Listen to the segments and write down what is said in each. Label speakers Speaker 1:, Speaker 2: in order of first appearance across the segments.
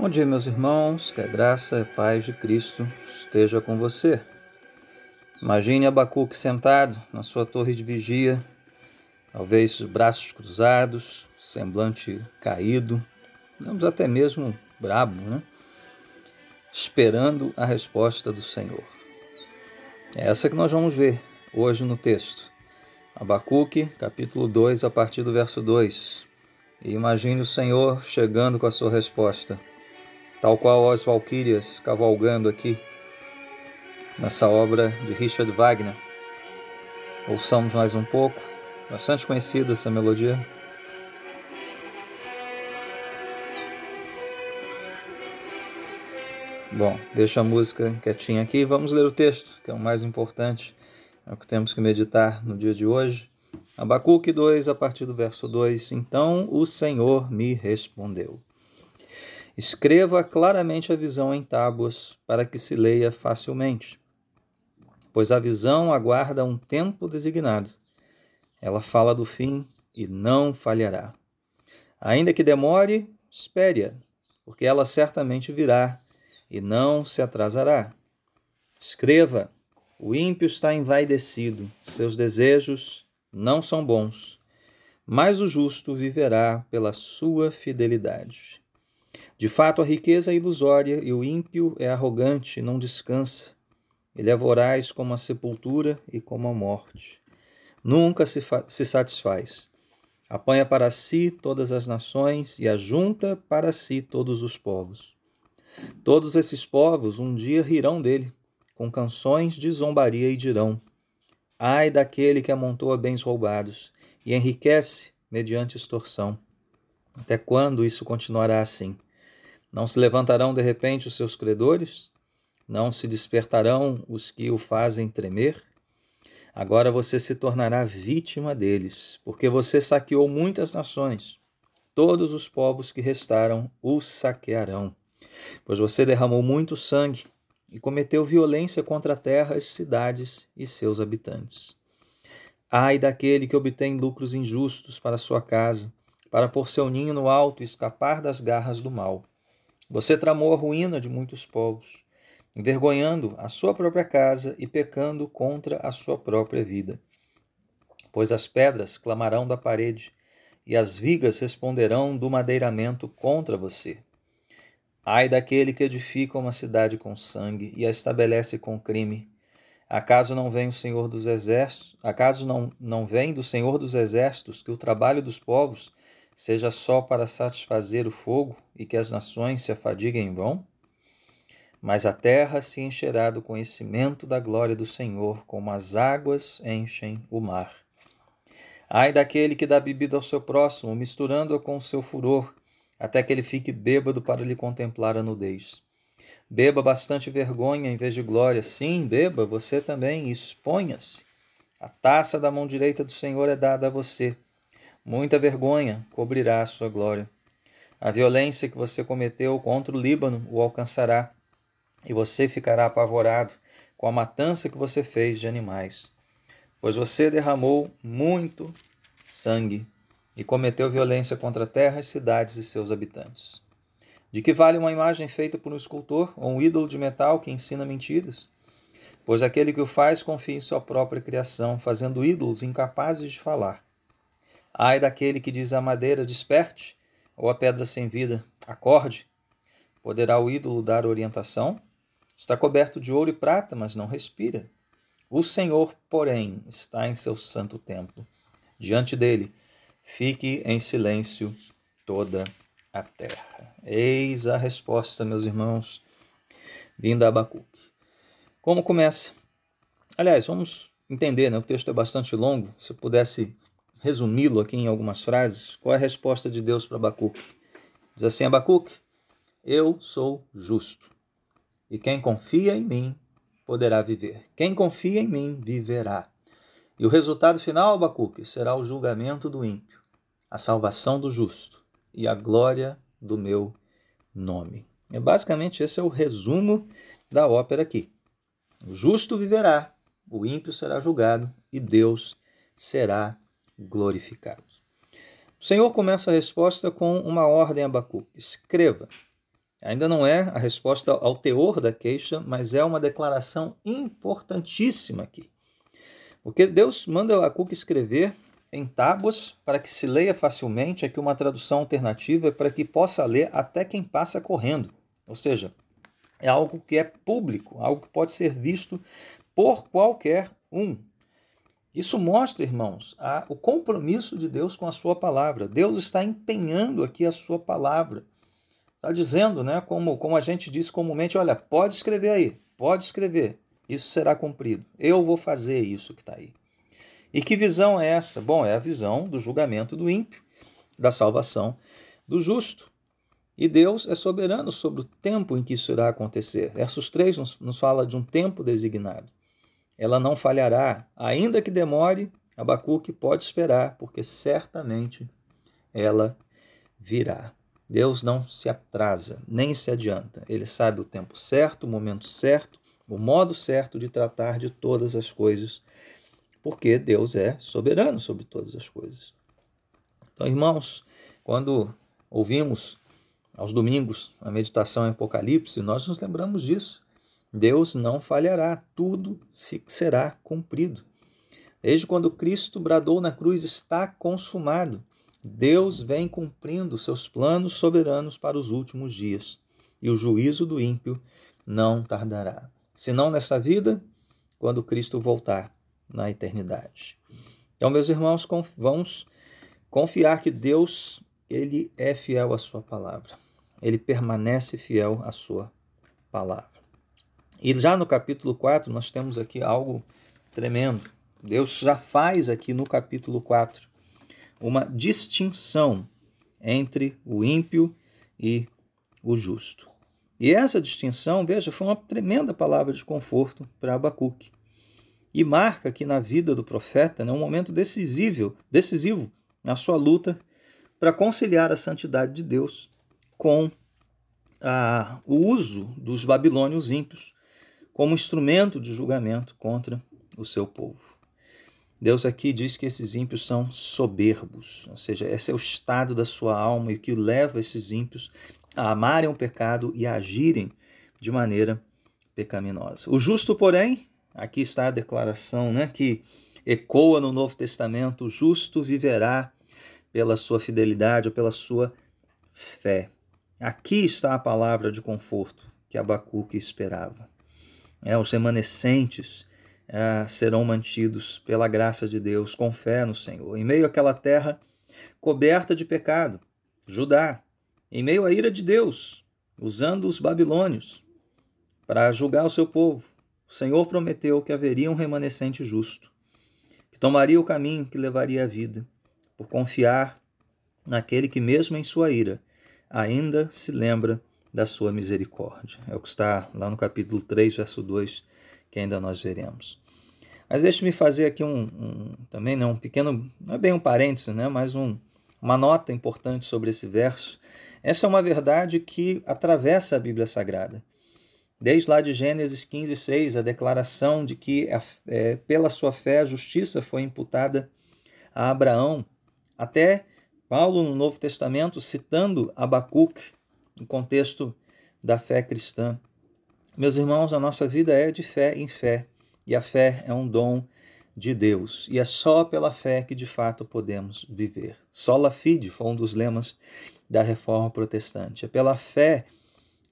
Speaker 1: Bom dia, meus irmãos, que a graça e a paz de Cristo esteja com você. Imagine Abacuque sentado na sua torre de vigia, talvez os braços cruzados, semblante caído, digamos até mesmo brabo, né? esperando a resposta do Senhor. É essa que nós vamos ver hoje no texto. Abacuque, capítulo 2, a partir do verso 2. E imagine o Senhor chegando com a sua resposta tal qual as Valquírias cavalgando aqui nessa obra de Richard Wagner. Ouçamos mais um pouco, bastante conhecida essa melodia. Bom, deixa a música quietinha aqui. Vamos ler o texto, que é o mais importante, é o que temos que meditar no dia de hoje. Abacuque 2, a partir do verso 2. Então o Senhor me respondeu. Escreva claramente a visão em tábuas, para que se leia facilmente. Pois a visão aguarda um tempo designado. Ela fala do fim e não falhará. Ainda que demore, espere-a, porque ela certamente virá e não se atrasará. Escreva: o ímpio está envaidecido, seus desejos não são bons, mas o justo viverá pela sua fidelidade. De fato, a riqueza é ilusória e o ímpio é arrogante, não descansa. Ele é voraz como a sepultura e como a morte. Nunca se, se satisfaz. Apanha para si todas as nações e ajunta para si todos os povos. Todos esses povos um dia rirão dele, com canções de zombaria e dirão: Ai daquele que amontoa bens roubados e enriquece mediante extorsão. Até quando isso continuará assim? Não se levantarão de repente os seus credores? Não se despertarão os que o fazem tremer? Agora você se tornará vítima deles, porque você saqueou muitas nações. Todos os povos que restaram o saquearão, pois você derramou muito sangue e cometeu violência contra terras, cidades e seus habitantes. Ai daquele que obtém lucros injustos para sua casa, para pôr seu ninho no alto e escapar das garras do mal. Você tramou a ruína de muitos povos, envergonhando a sua própria casa e pecando contra a sua própria vida. Pois as pedras clamarão da parede e as vigas responderão do madeiramento contra você. Ai daquele que edifica uma cidade com sangue e a estabelece com crime. Acaso não vem o Senhor dos exércitos? Acaso não, não vem do Senhor dos exércitos que o trabalho dos povos seja só para satisfazer o fogo e que as nações se afadiguem em vão? Mas a terra se encherá do conhecimento da glória do Senhor, como as águas enchem o mar. Ai daquele que dá bebida ao seu próximo, misturando-a com o seu furor, até que ele fique bêbado para lhe contemplar a nudez. Beba bastante vergonha em vez de glória. Sim, beba você também, exponha-se. A taça da mão direita do Senhor é dada a você Muita vergonha cobrirá a sua glória. A violência que você cometeu contra o Líbano o alcançará, e você ficará apavorado com a matança que você fez de animais. Pois você derramou muito sangue e cometeu violência contra a terra, as cidades e seus habitantes. De que vale uma imagem feita por um escultor ou um ídolo de metal que ensina mentiras? Pois aquele que o faz confia em sua própria criação, fazendo ídolos incapazes de falar. Ai daquele que diz à madeira, desperte, ou a pedra sem vida, acorde. Poderá o ídolo dar orientação? Está coberto de ouro e prata, mas não respira. O Senhor, porém, está em seu santo templo. Diante dele, fique em silêncio toda a terra. Eis a resposta, meus irmãos, vinda a Abacuque. Como começa? Aliás, vamos entender, né? o texto é bastante longo. Se eu pudesse resumi-lo aqui em algumas frases, qual é a resposta de Deus para Abacuque? Diz assim: Abacuque, eu sou justo, e quem confia em mim poderá viver. Quem confia em mim viverá. E o resultado final, Abacuque, será o julgamento do ímpio, a salvação do justo e a glória do meu nome. É basicamente esse é o resumo da ópera aqui. O justo viverá, o ímpio será julgado e Deus será glorificados. O Senhor começa a resposta com uma ordem a Abacuque: escreva. Ainda não é a resposta ao teor da queixa, mas é uma declaração importantíssima aqui. Porque Deus manda Abacuque escrever em tábuas para que se leia facilmente, aqui uma tradução alternativa é para que possa ler até quem passa correndo. Ou seja, é algo que é público, algo que pode ser visto por qualquer um. Isso mostra, irmãos, a, o compromisso de Deus com a sua palavra. Deus está empenhando aqui a sua palavra. Está dizendo, né, como, como a gente diz comumente, olha, pode escrever aí, pode escrever, isso será cumprido. Eu vou fazer isso que está aí. E que visão é essa? Bom, é a visão do julgamento do ímpio, da salvação do justo. E Deus é soberano sobre o tempo em que isso irá acontecer. Versos 3 nos, nos fala de um tempo designado. Ela não falhará, ainda que demore, Abacuque pode esperar, porque certamente ela virá. Deus não se atrasa, nem se adianta. Ele sabe o tempo certo, o momento certo, o modo certo de tratar de todas as coisas, porque Deus é soberano sobre todas as coisas. Então, irmãos, quando ouvimos aos domingos a meditação em Apocalipse, nós nos lembramos disso. Deus não falhará, tudo será cumprido. Desde quando Cristo bradou na cruz, está consumado. Deus vem cumprindo seus planos soberanos para os últimos dias, e o juízo do ímpio não tardará. Se não nessa vida, quando Cristo voltar na eternidade. Então, meus irmãos, vamos confiar que Deus, ele é fiel à sua palavra. Ele permanece fiel à sua palavra. E já no capítulo 4, nós temos aqui algo tremendo. Deus já faz aqui no capítulo 4 uma distinção entre o ímpio e o justo. E essa distinção, veja, foi uma tremenda palavra de conforto para Abacuque. E marca que na vida do profeta né, um momento decisivo, decisivo na sua luta para conciliar a santidade de Deus com a, o uso dos babilônios ímpios como instrumento de julgamento contra o seu povo. Deus aqui diz que esses ímpios são soberbos, ou seja, esse é o estado da sua alma e que leva esses ímpios a amarem o pecado e a agirem de maneira pecaminosa. O justo, porém, aqui está a declaração né, que ecoa no Novo Testamento: o justo viverá pela sua fidelidade ou pela sua fé. Aqui está a palavra de conforto que Abacuque esperava. É, os remanescentes é, serão mantidos pela graça de Deus, com fé no Senhor. Em meio àquela terra coberta de pecado, Judá, em meio à ira de Deus, usando os babilônios para julgar o seu povo, o Senhor prometeu que haveria um remanescente justo, que tomaria o caminho que levaria à vida, por confiar naquele que, mesmo em sua ira, ainda se lembra da sua misericórdia. É o que está lá no capítulo 3, verso 2 que ainda nós veremos. Mas deixe-me fazer aqui um, um, também né, um pequeno, não é bem um parêntese, né, mas um, uma nota importante sobre esse verso. Essa é uma verdade que atravessa a Bíblia Sagrada. Desde lá de Gênesis 15, 6, a declaração de que é, pela sua fé a justiça foi imputada a Abraão, até Paulo no Novo Testamento citando Abacuque no contexto da fé cristã. Meus irmãos, a nossa vida é de fé em fé, e a fé é um dom de Deus, e é só pela fé que de fato podemos viver. Sola fide foi um dos lemas da reforma protestante. É pela fé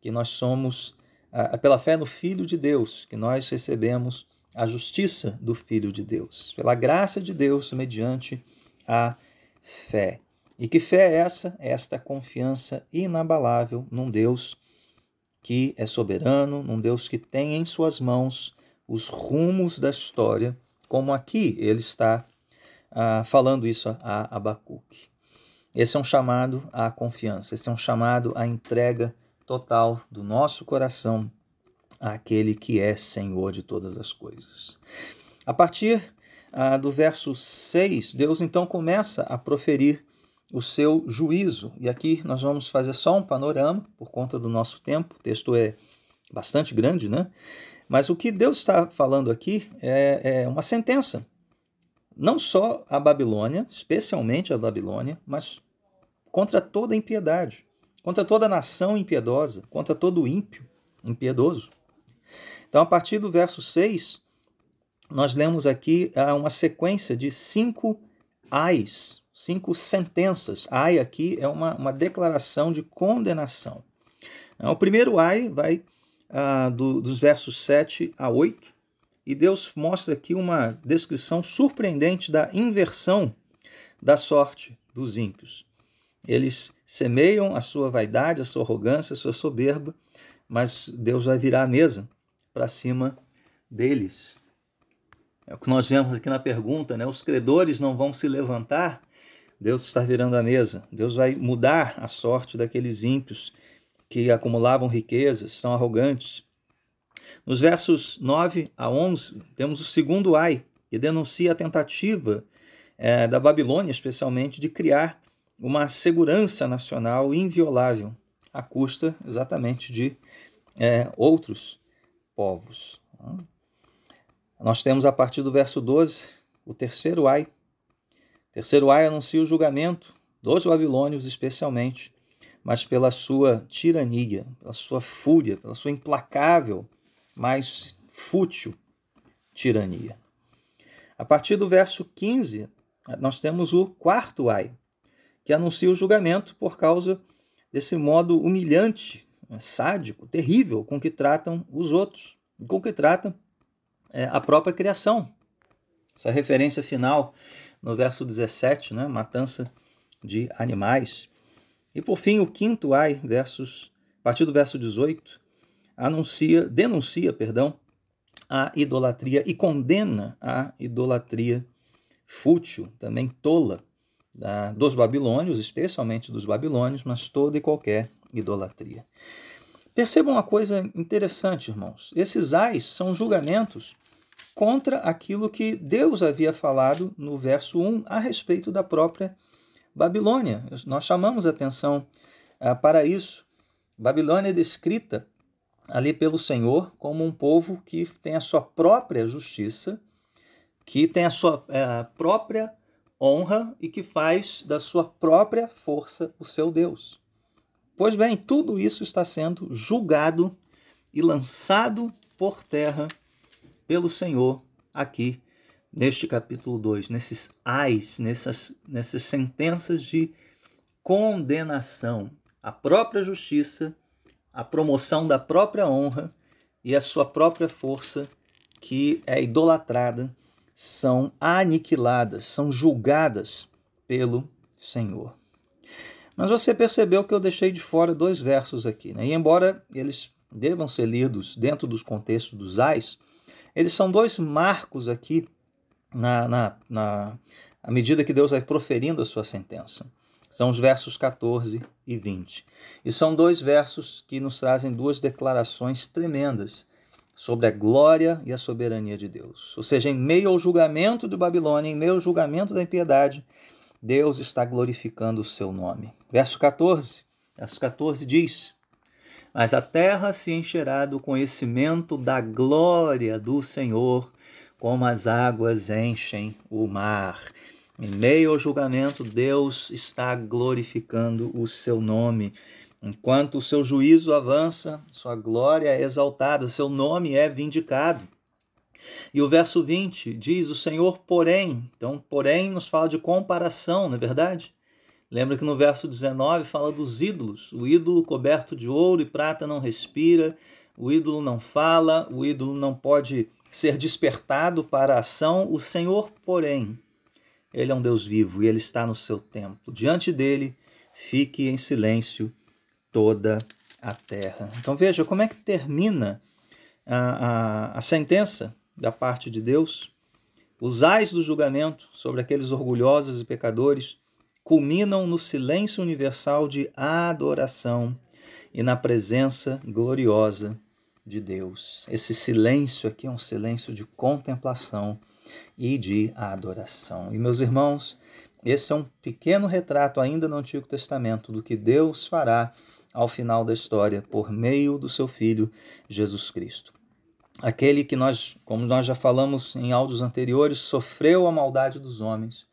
Speaker 1: que nós somos, é pela fé no Filho de Deus que nós recebemos a justiça do Filho de Deus, pela graça de Deus mediante a fé. E que fé é essa? É esta confiança inabalável num Deus que é soberano, num Deus que tem em suas mãos os rumos da história, como aqui ele está ah, falando isso a Abacuque. Esse é um chamado à confiança, esse é um chamado à entrega total do nosso coração àquele que é Senhor de todas as coisas. A partir ah, do verso 6, Deus então começa a proferir o seu juízo. E aqui nós vamos fazer só um panorama por conta do nosso tempo. O texto é bastante grande, né? Mas o que Deus está falando aqui é, é uma sentença. Não só a Babilônia, especialmente a Babilônia, mas contra toda impiedade, contra toda nação impiedosa, contra todo ímpio, impiedoso. Então, a partir do verso 6, nós lemos aqui uma sequência de cinco ais, cinco sentenças. Ai aqui é uma, uma declaração de condenação. Então, o primeiro ai vai ah, do, dos versos 7 a 8, e Deus mostra aqui uma descrição surpreendente da inversão da sorte dos ímpios. Eles semeiam a sua vaidade, a sua arrogância, a sua soberba, mas Deus vai virar a mesa para cima deles. É o que nós vemos aqui na pergunta, né? Os credores não vão se levantar, Deus está virando a mesa. Deus vai mudar a sorte daqueles ímpios que acumulavam riquezas, são arrogantes. Nos versos 9 a 11, temos o segundo ai, que denuncia a tentativa é, da Babilônia, especialmente, de criar uma segurança nacional inviolável, à custa exatamente de é, outros povos. Nós temos a partir do verso 12 o terceiro ai. Terceiro ai anuncia o julgamento dos babilônios, especialmente, mas pela sua tirania, pela sua fúria, pela sua implacável, mas fútil tirania. A partir do verso 15, nós temos o quarto ai, que anuncia o julgamento por causa desse modo humilhante, sádico, terrível com que tratam os outros, com que tratam é, a própria criação. Essa referência final no verso 17, né, matança de animais. E por fim, o quinto ai, versos, a partir do verso 18, anuncia, denuncia, perdão, a idolatria e condena a idolatria fútil, também tola, da, dos babilônios, especialmente dos babilônios, mas toda e qualquer idolatria. Percebam uma coisa interessante, irmãos. Esses ais são julgamentos contra aquilo que Deus havia falado no verso 1 a respeito da própria Babilônia. Nós chamamos atenção ah, para isso. Babilônia é descrita ali pelo Senhor como um povo que tem a sua própria justiça, que tem a sua é, própria honra e que faz da sua própria força o seu Deus. Pois bem, tudo isso está sendo julgado e lançado por terra pelo Senhor aqui neste capítulo 2, nesses ais, nessas, nessas sentenças de condenação. A própria justiça, a promoção da própria honra e a sua própria força que é idolatrada são aniquiladas, são julgadas pelo Senhor. Mas você percebeu que eu deixei de fora dois versos aqui, né? E embora eles devam ser lidos dentro dos contextos dos ais, eles são dois marcos aqui na, na, na à medida que Deus vai proferindo a sua sentença. São os versos 14 e 20. E são dois versos que nos trazem duas declarações tremendas sobre a glória e a soberania de Deus. Ou seja, em meio ao julgamento de Babilônia, em meio ao julgamento da impiedade, Deus está glorificando o seu nome. Verso 14. Verso 14 diz: mas a terra se encherá do conhecimento da glória do Senhor, como as águas enchem o mar. Em meio ao julgamento, Deus está glorificando o seu nome. Enquanto o seu juízo avança, sua glória é exaltada, seu nome é vindicado. E o verso 20 diz: O Senhor, porém, então, porém, nos fala de comparação, não é verdade? Lembra que no verso 19 fala dos ídolos. O ídolo coberto de ouro e prata não respira, o ídolo não fala, o ídolo não pode ser despertado para a ação. O Senhor, porém, ele é um Deus vivo e ele está no seu templo. Diante dele, fique em silêncio toda a terra. Então veja como é que termina a, a, a sentença da parte de Deus. Os ais do julgamento sobre aqueles orgulhosos e pecadores culminam no silêncio universal de adoração e na presença gloriosa de Deus. Esse silêncio aqui é um silêncio de contemplação e de adoração. E meus irmãos, esse é um pequeno retrato ainda no Antigo Testamento do que Deus fará ao final da história por meio do seu filho Jesus Cristo. Aquele que nós, como nós já falamos em áudios anteriores, sofreu a maldade dos homens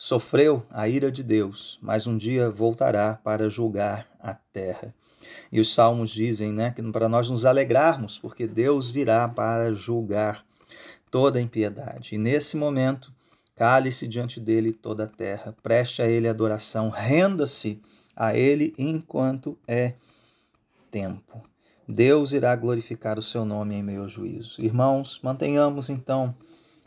Speaker 1: Sofreu a ira de Deus, mas um dia voltará para julgar a terra. E os salmos dizem, né, que para nós nos alegrarmos, porque Deus virá para julgar toda a impiedade. E nesse momento, cale-se diante dele toda a terra, preste a ele adoração, renda-se a ele enquanto é tempo. Deus irá glorificar o seu nome em meio ao juízo. Irmãos, mantenhamos então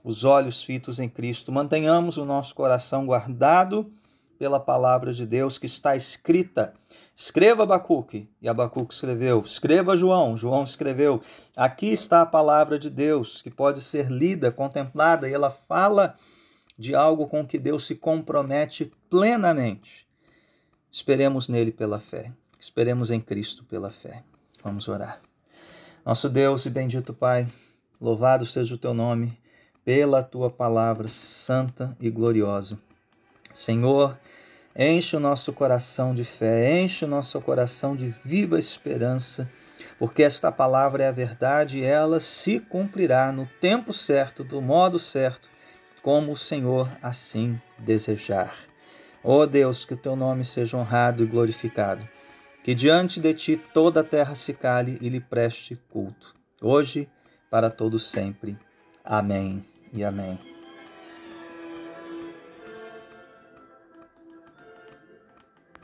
Speaker 1: os olhos fitos em Cristo, mantenhamos o nosso coração guardado pela palavra de Deus que está escrita. Escreva Abacuque, e Abacuque escreveu. Escreva João, João escreveu. Aqui está a palavra de Deus, que pode ser lida, contemplada, e ela fala de algo com que Deus se compromete plenamente. Esperemos nele pela fé. Esperemos em Cristo pela fé. Vamos orar. Nosso Deus e bendito Pai, louvado seja o teu nome pela tua palavra santa e gloriosa. Senhor, enche o nosso coração de fé, enche o nosso coração de viva esperança, porque esta palavra é a verdade e ela se cumprirá no tempo certo, do modo certo, como o Senhor assim desejar. Ó oh Deus, que o teu nome seja honrado e glorificado, que diante de ti toda a terra se cale e lhe preste culto, hoje para todos sempre. Amém e amém.